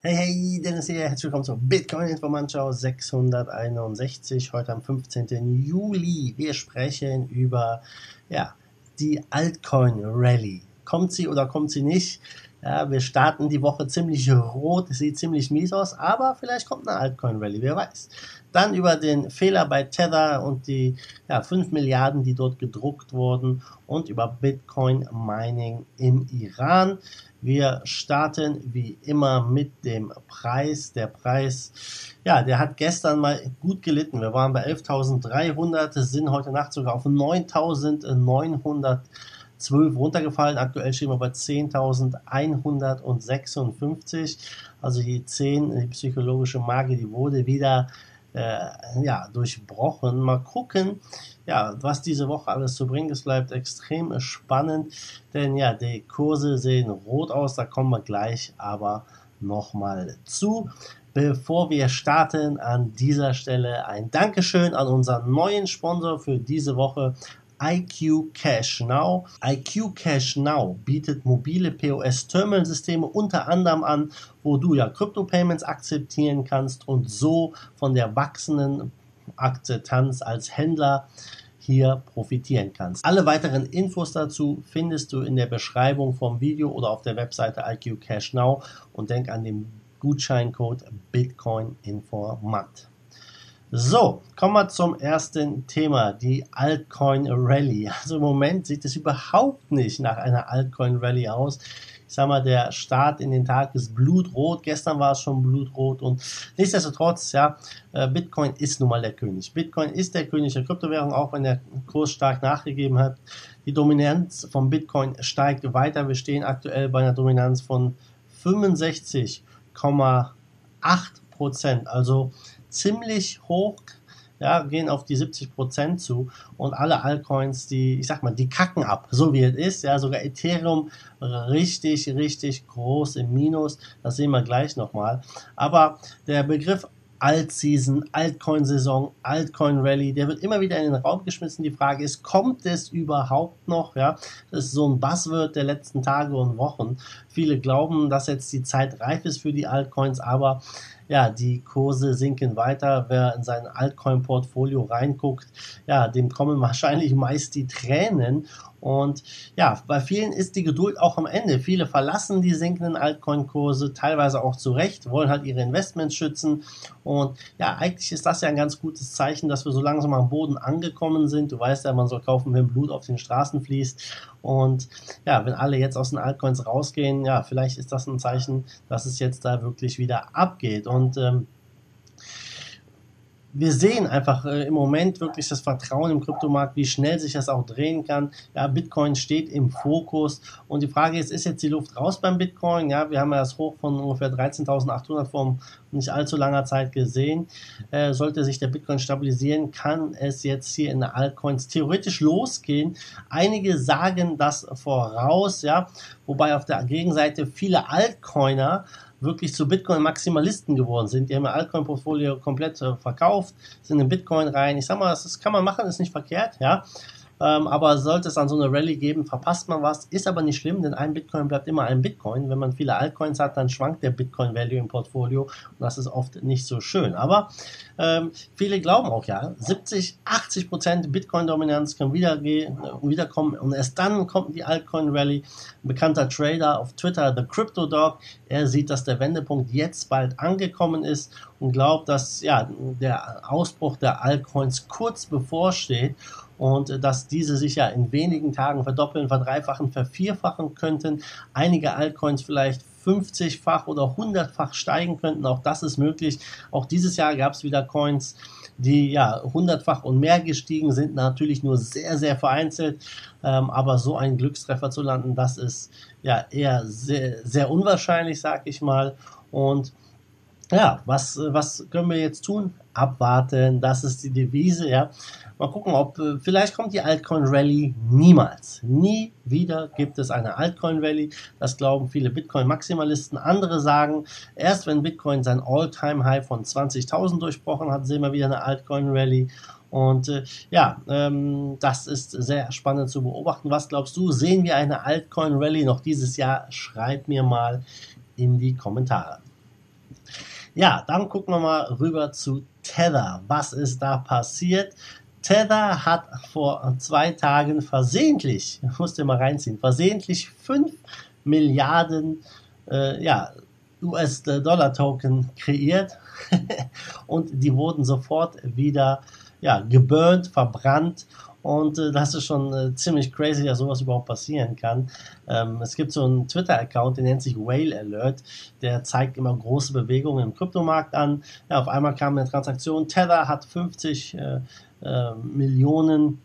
Hey, hey, Dennis hier, herzlich willkommen zur Bitcoin Informanschau 661, heute am 15. Juli. Wir sprechen über, ja, die Altcoin Rally. Kommt sie oder kommt sie nicht? Ja, wir starten die Woche ziemlich rot, sieht ziemlich mies aus, aber vielleicht kommt eine Altcoin Rally, wer weiß. Dann über den Fehler bei Tether und die ja, 5 Milliarden, die dort gedruckt wurden und über Bitcoin Mining im Iran. Wir starten wie immer mit dem Preis. Der Preis, ja, der hat gestern mal gut gelitten. Wir waren bei 11.300, sind heute Nacht sogar auf 9.912 runtergefallen. Aktuell stehen wir bei 10.156. Also die 10, die psychologische Marke, die wurde wieder äh, ja, durchbrochen. Mal gucken, ja, was diese Woche alles zu bringen. Es bleibt extrem spannend, denn ja, die Kurse sehen rot aus, da kommen wir gleich aber nochmal zu. Bevor wir starten, an dieser Stelle ein Dankeschön an unseren neuen Sponsor für diese Woche, IQ Cash Now. IQ Cash Now bietet mobile POS-Terminal-Systeme unter anderem an, wo du ja Crypto-Payments akzeptieren kannst und so von der wachsenden Akzeptanz als Händler hier profitieren kannst. Alle weiteren Infos dazu findest du in der Beschreibung vom Video oder auf der Webseite IQ Cash Now und denk an den Gutscheincode Bitcoin Informant. So, kommen wir zum ersten Thema, die Altcoin Rally. Also im Moment sieht es überhaupt nicht nach einer Altcoin Rally aus. Ich sag mal, der Start in den Tag ist blutrot. Gestern war es schon blutrot und nichtsdestotrotz, ja, äh, Bitcoin ist nun mal der König. Bitcoin ist der König der Kryptowährung, auch wenn der Kurs stark nachgegeben hat. Die Dominanz von Bitcoin steigt weiter. Wir stehen aktuell bei einer Dominanz von 65,8 Prozent. Also ziemlich hoch, ja, gehen auf die 70 Prozent zu und alle Altcoins, die, ich sag mal, die kacken ab, so wie es ist, ja, sogar Ethereum richtig, richtig groß im Minus, das sehen wir gleich nochmal, aber der Begriff Alt-Season, Altcoin-Saison, Altcoin-Rally, der wird immer wieder in den Raum geschmissen. Die Frage ist, kommt es überhaupt noch? Ja, das ist so ein Buzzword der letzten Tage und Wochen. Viele glauben, dass jetzt die Zeit reif ist für die Altcoins, aber ja, die Kurse sinken weiter. Wer in sein Altcoin-Portfolio reinguckt, ja, dem kommen wahrscheinlich meist die Tränen. Und ja, bei vielen ist die Geduld auch am Ende. Viele verlassen die sinkenden Altcoin-Kurse, teilweise auch zu Recht, wollen halt ihre Investments schützen. Und ja, eigentlich ist das ja ein ganz gutes Zeichen, dass wir so langsam am Boden angekommen sind. Du weißt ja, man soll kaufen, wenn Blut auf den Straßen fließt. Und ja, wenn alle jetzt aus den Altcoins rausgehen, ja, vielleicht ist das ein Zeichen, dass es jetzt da wirklich wieder abgeht. Und ähm, wir sehen einfach äh, im Moment wirklich das Vertrauen im Kryptomarkt, wie schnell sich das auch drehen kann. Ja, Bitcoin steht im Fokus und die Frage ist, ist jetzt die Luft raus beim Bitcoin? Ja, wir haben ja das Hoch von ungefähr 13.800 vor nicht allzu langer Zeit gesehen. Äh, sollte sich der Bitcoin stabilisieren, kann es jetzt hier in der Altcoins theoretisch losgehen. Einige sagen das voraus, ja, wobei auf der Gegenseite viele Altcoiner wirklich zu Bitcoin-Maximalisten geworden sind. Die haben ihr Altcoin-Portfolio komplett äh, verkauft, sind in Bitcoin rein. Ich sag mal, das, das kann man machen, ist nicht verkehrt, ja. Ähm, aber sollte es dann so eine Rallye geben, verpasst man was. Ist aber nicht schlimm, denn ein Bitcoin bleibt immer ein Bitcoin. Wenn man viele Altcoins hat, dann schwankt der Bitcoin-Value im Portfolio und das ist oft nicht so schön. Aber ähm, viele glauben auch, ja, 70, 80 Prozent Bitcoin-Dominanz können wieder wiederkommen und erst dann kommt die Altcoin-Rallye. Ein bekannter Trader auf Twitter, The Crypto Dog, er sieht, dass der Wendepunkt jetzt bald angekommen ist und glaubt, dass ja, der Ausbruch der Altcoins kurz bevorsteht und dass diese sich ja in wenigen Tagen verdoppeln, verdreifachen, vervierfachen könnten. Einige Altcoins vielleicht 50-fach oder 100-fach steigen könnten. Auch das ist möglich. Auch dieses Jahr gab es wieder Coins, die ja 100-fach und mehr gestiegen sind. Natürlich nur sehr, sehr vereinzelt. Ähm, aber so einen Glückstreffer zu landen, das ist ja eher sehr, sehr unwahrscheinlich, sag ich mal. Und ja, was, was können wir jetzt tun? Abwarten, das ist die Devise, ja. Mal gucken, ob äh, vielleicht kommt die Altcoin Rally niemals. Nie wieder gibt es eine Altcoin Rally. Das glauben viele Bitcoin-Maximalisten. Andere sagen, erst wenn Bitcoin sein All-Time-High von 20.000 durchbrochen hat, sehen wir wieder eine Altcoin Rally. Und äh, ja, ähm, das ist sehr spannend zu beobachten. Was glaubst du? Sehen wir eine Altcoin Rally noch dieses Jahr? Schreib mir mal in die Kommentare. Ja, dann gucken wir mal rüber zu Tether. Was ist da passiert? Tether hat vor zwei Tagen versehentlich, musst du mal reinziehen, versehentlich 5 Milliarden äh, ja, US-Dollar-Token kreiert und die wurden sofort wieder ja, geburnt, verbrannt und äh, das ist schon äh, ziemlich crazy, dass sowas überhaupt passieren kann. Ähm, es gibt so einen Twitter-Account, der nennt sich Whale Alert. Der zeigt immer große Bewegungen im Kryptomarkt an. Ja, auf einmal kam eine Transaktion. Tether hat 50 äh, äh, Millionen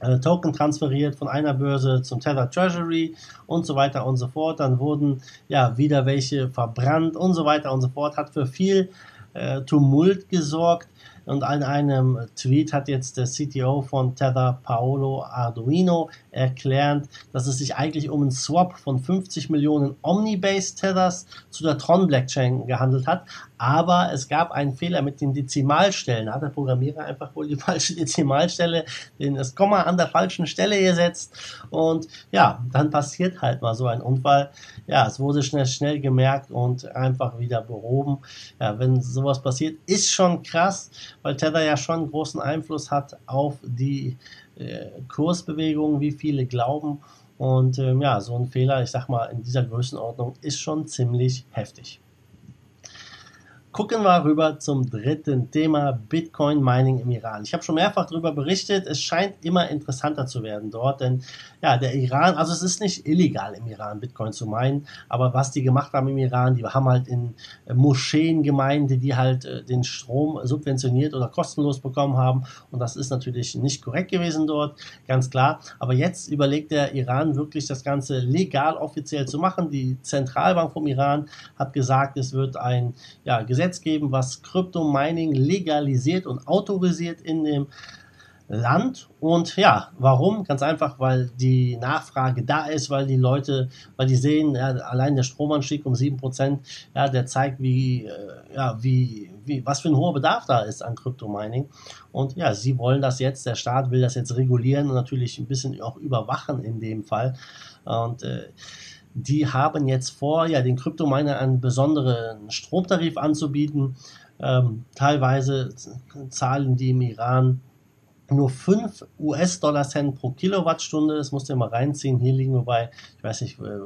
äh, Token transferiert von einer Börse zum Tether Treasury und so weiter und so fort. Dann wurden ja wieder welche verbrannt und so weiter und so fort. Hat für viel äh, Tumult gesorgt. Und in einem Tweet hat jetzt der CTO von Tether, Paolo Arduino, erklärt, dass es sich eigentlich um einen Swap von 50 Millionen Omnibase Tethers zu der Tron Blockchain gehandelt hat. Aber es gab einen Fehler mit den Dezimalstellen. Da hat der Programmierer einfach wohl die falsche Dezimalstelle, den das Komma an der falschen Stelle gesetzt. Und ja, dann passiert halt mal so ein Unfall. Ja, es wurde schnell, schnell gemerkt und einfach wieder behoben. Ja, wenn sowas passiert, ist schon krass, weil Tether ja schon großen Einfluss hat auf die äh, Kursbewegungen, wie viele glauben. Und ähm, ja, so ein Fehler, ich sag mal, in dieser Größenordnung ist schon ziemlich heftig. Gucken wir rüber zum dritten Thema, Bitcoin Mining im Iran. Ich habe schon mehrfach darüber berichtet, es scheint immer interessanter zu werden dort, denn ja, der Iran, also es ist nicht illegal im Iran Bitcoin zu meinen, aber was die gemacht haben im Iran, die haben halt in äh, Moscheen gemeint, die halt äh, den Strom subventioniert oder kostenlos bekommen haben und das ist natürlich nicht korrekt gewesen dort, ganz klar. Aber jetzt überlegt der Iran wirklich das Ganze legal offiziell zu machen. Die Zentralbank vom Iran hat gesagt, es wird ein ja, Gesetz Gesetz geben, was Krypto-Mining legalisiert und autorisiert in dem Land. Und ja, warum? Ganz einfach, weil die Nachfrage da ist, weil die Leute, weil die sehen, ja, allein der Stromanstieg um 7%, ja, der zeigt, wie, äh, ja, wie, wie, was für ein hoher Bedarf da ist an Kryptomining. Und ja, sie wollen das jetzt, der Staat will das jetzt regulieren und natürlich ein bisschen auch überwachen in dem Fall. Und äh, die haben jetzt vor, ja, den Kryptominer einen besonderen Stromtarif anzubieten. Ähm, teilweise zahlen die im Iran nur 5 US-Dollar-Cent pro Kilowattstunde. Das musst ja mal reinziehen. Hier liegen wir bei, ich weiß nicht, äh,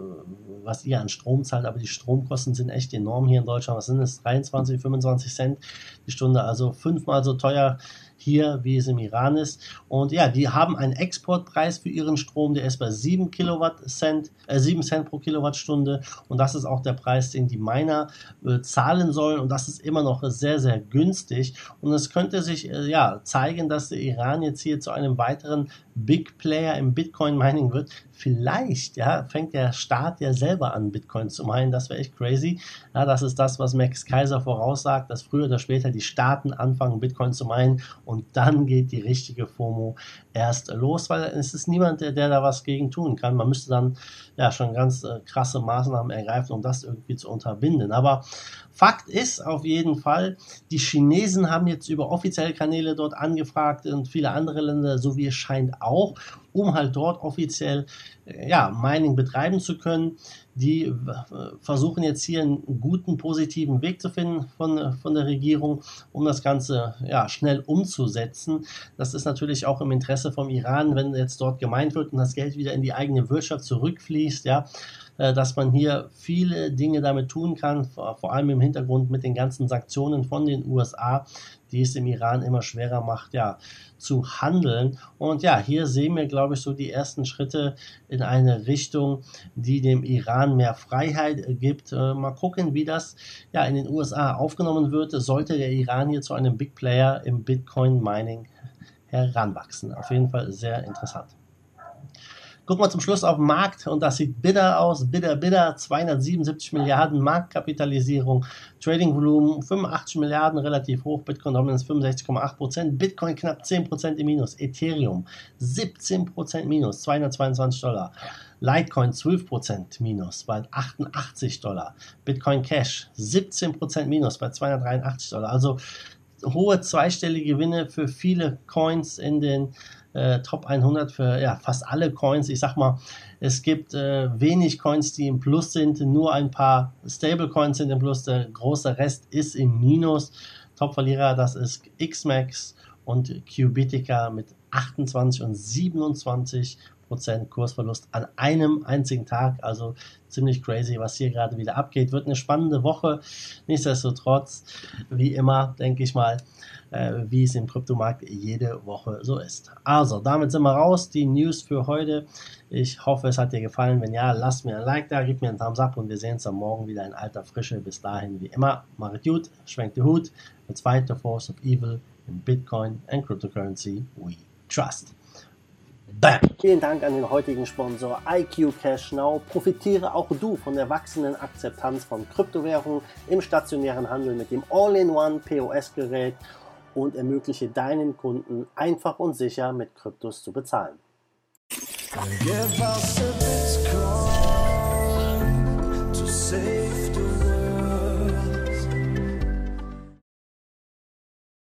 was ihr an Strom zahlt, aber die Stromkosten sind echt enorm hier in Deutschland. Was sind es? 23, 25 Cent die Stunde, also fünfmal so teuer hier, wie es im Iran ist. Und ja, die haben einen Exportpreis für ihren Strom, der ist bei 7 Kilowatt Cent, äh, 7 Cent pro Kilowattstunde. Und das ist auch der Preis, den die Miner äh, zahlen sollen. Und das ist immer noch sehr, sehr günstig. Und es könnte sich äh, ja zeigen, dass der Iran jetzt hier zu einem weiteren Big Player im Bitcoin Mining wird. Vielleicht ja, fängt der Staat ja selber an, Bitcoin zu meinen. Das wäre echt crazy. Ja, das ist das, was Max Kaiser voraussagt, dass früher oder später die Staaten anfangen, Bitcoin zu meinen und dann geht die richtige FOMO erst los, weil es ist niemand, der, der da was gegen tun kann. Man müsste dann ja schon ganz äh, krasse Maßnahmen ergreifen, um das irgendwie zu unterbinden. Aber Fakt ist auf jeden Fall, die Chinesen haben jetzt über offizielle Kanäle dort angefragt und viele andere Länder, so wie es scheint auch, um halt dort offiziell äh, ja, Mining betreiben zu können. Die äh, versuchen jetzt hier einen guten, positiven Weg zu finden von, von der Regierung, um das Ganze ja, schnell umzusetzen. Das ist natürlich auch im Interesse vom Iran, wenn jetzt dort gemeint wird und das Geld wieder in die eigene Wirtschaft zurückfließt, ja, dass man hier viele Dinge damit tun kann, vor allem im Hintergrund mit den ganzen Sanktionen von den USA, die es im Iran immer schwerer macht, ja, zu handeln. Und ja, hier sehen wir, glaube ich, so die ersten Schritte in eine Richtung, die dem Iran mehr Freiheit gibt. Äh, mal gucken, wie das ja in den USA aufgenommen wird. Sollte der Iran hier zu einem Big Player im Bitcoin Mining heranwachsen. Auf jeden Fall sehr interessant. Gucken wir zum Schluss auf den Markt und das sieht bitter aus. Bitter, bitter. 277 Milliarden Marktkapitalisierung. Trading-Volumen 85 Milliarden, relativ hoch. Bitcoin Dominance 65,8 Prozent. Bitcoin knapp 10 Prozent im Minus. Ethereum 17 Prozent Minus, 222 Dollar. Litecoin 12% Minus bei 88 Dollar. Bitcoin Cash 17% Minus bei 283 Dollar. Also hohe zweistellige Gewinne für viele Coins in den äh, Top 100 für ja, fast alle Coins. Ich sag mal, Es gibt äh, wenig Coins, die im Plus sind, nur ein paar Stablecoins sind im Plus, der große Rest ist im Minus. Top-Verlierer, das ist Xmax und Cubitica mit 28 und 27 Prozent Kursverlust an einem einzigen Tag. Also ziemlich crazy, was hier gerade wieder abgeht. Wird eine spannende Woche. Nichtsdestotrotz, wie immer, denke ich mal, äh, wie es im Kryptomarkt jede Woche so ist. Also, damit sind wir raus. Die News für heute. Ich hoffe, es hat dir gefallen. Wenn ja, lass mir ein Like da, gib mir einen Thumbs up und wir sehen uns am Morgen wieder in alter Frische. Bis dahin, wie immer, mach es gut, schwenkt den Hut. Let's the force of evil in Bitcoin and cryptocurrency we trust. Bam. Vielen Dank an den heutigen Sponsor IQ Cash Now. Profitiere auch du von der wachsenden Akzeptanz von Kryptowährungen im stationären Handel mit dem All-in-One POS-Gerät und ermögliche deinen Kunden einfach und sicher mit Kryptos zu bezahlen. Give us a Bitcoin to save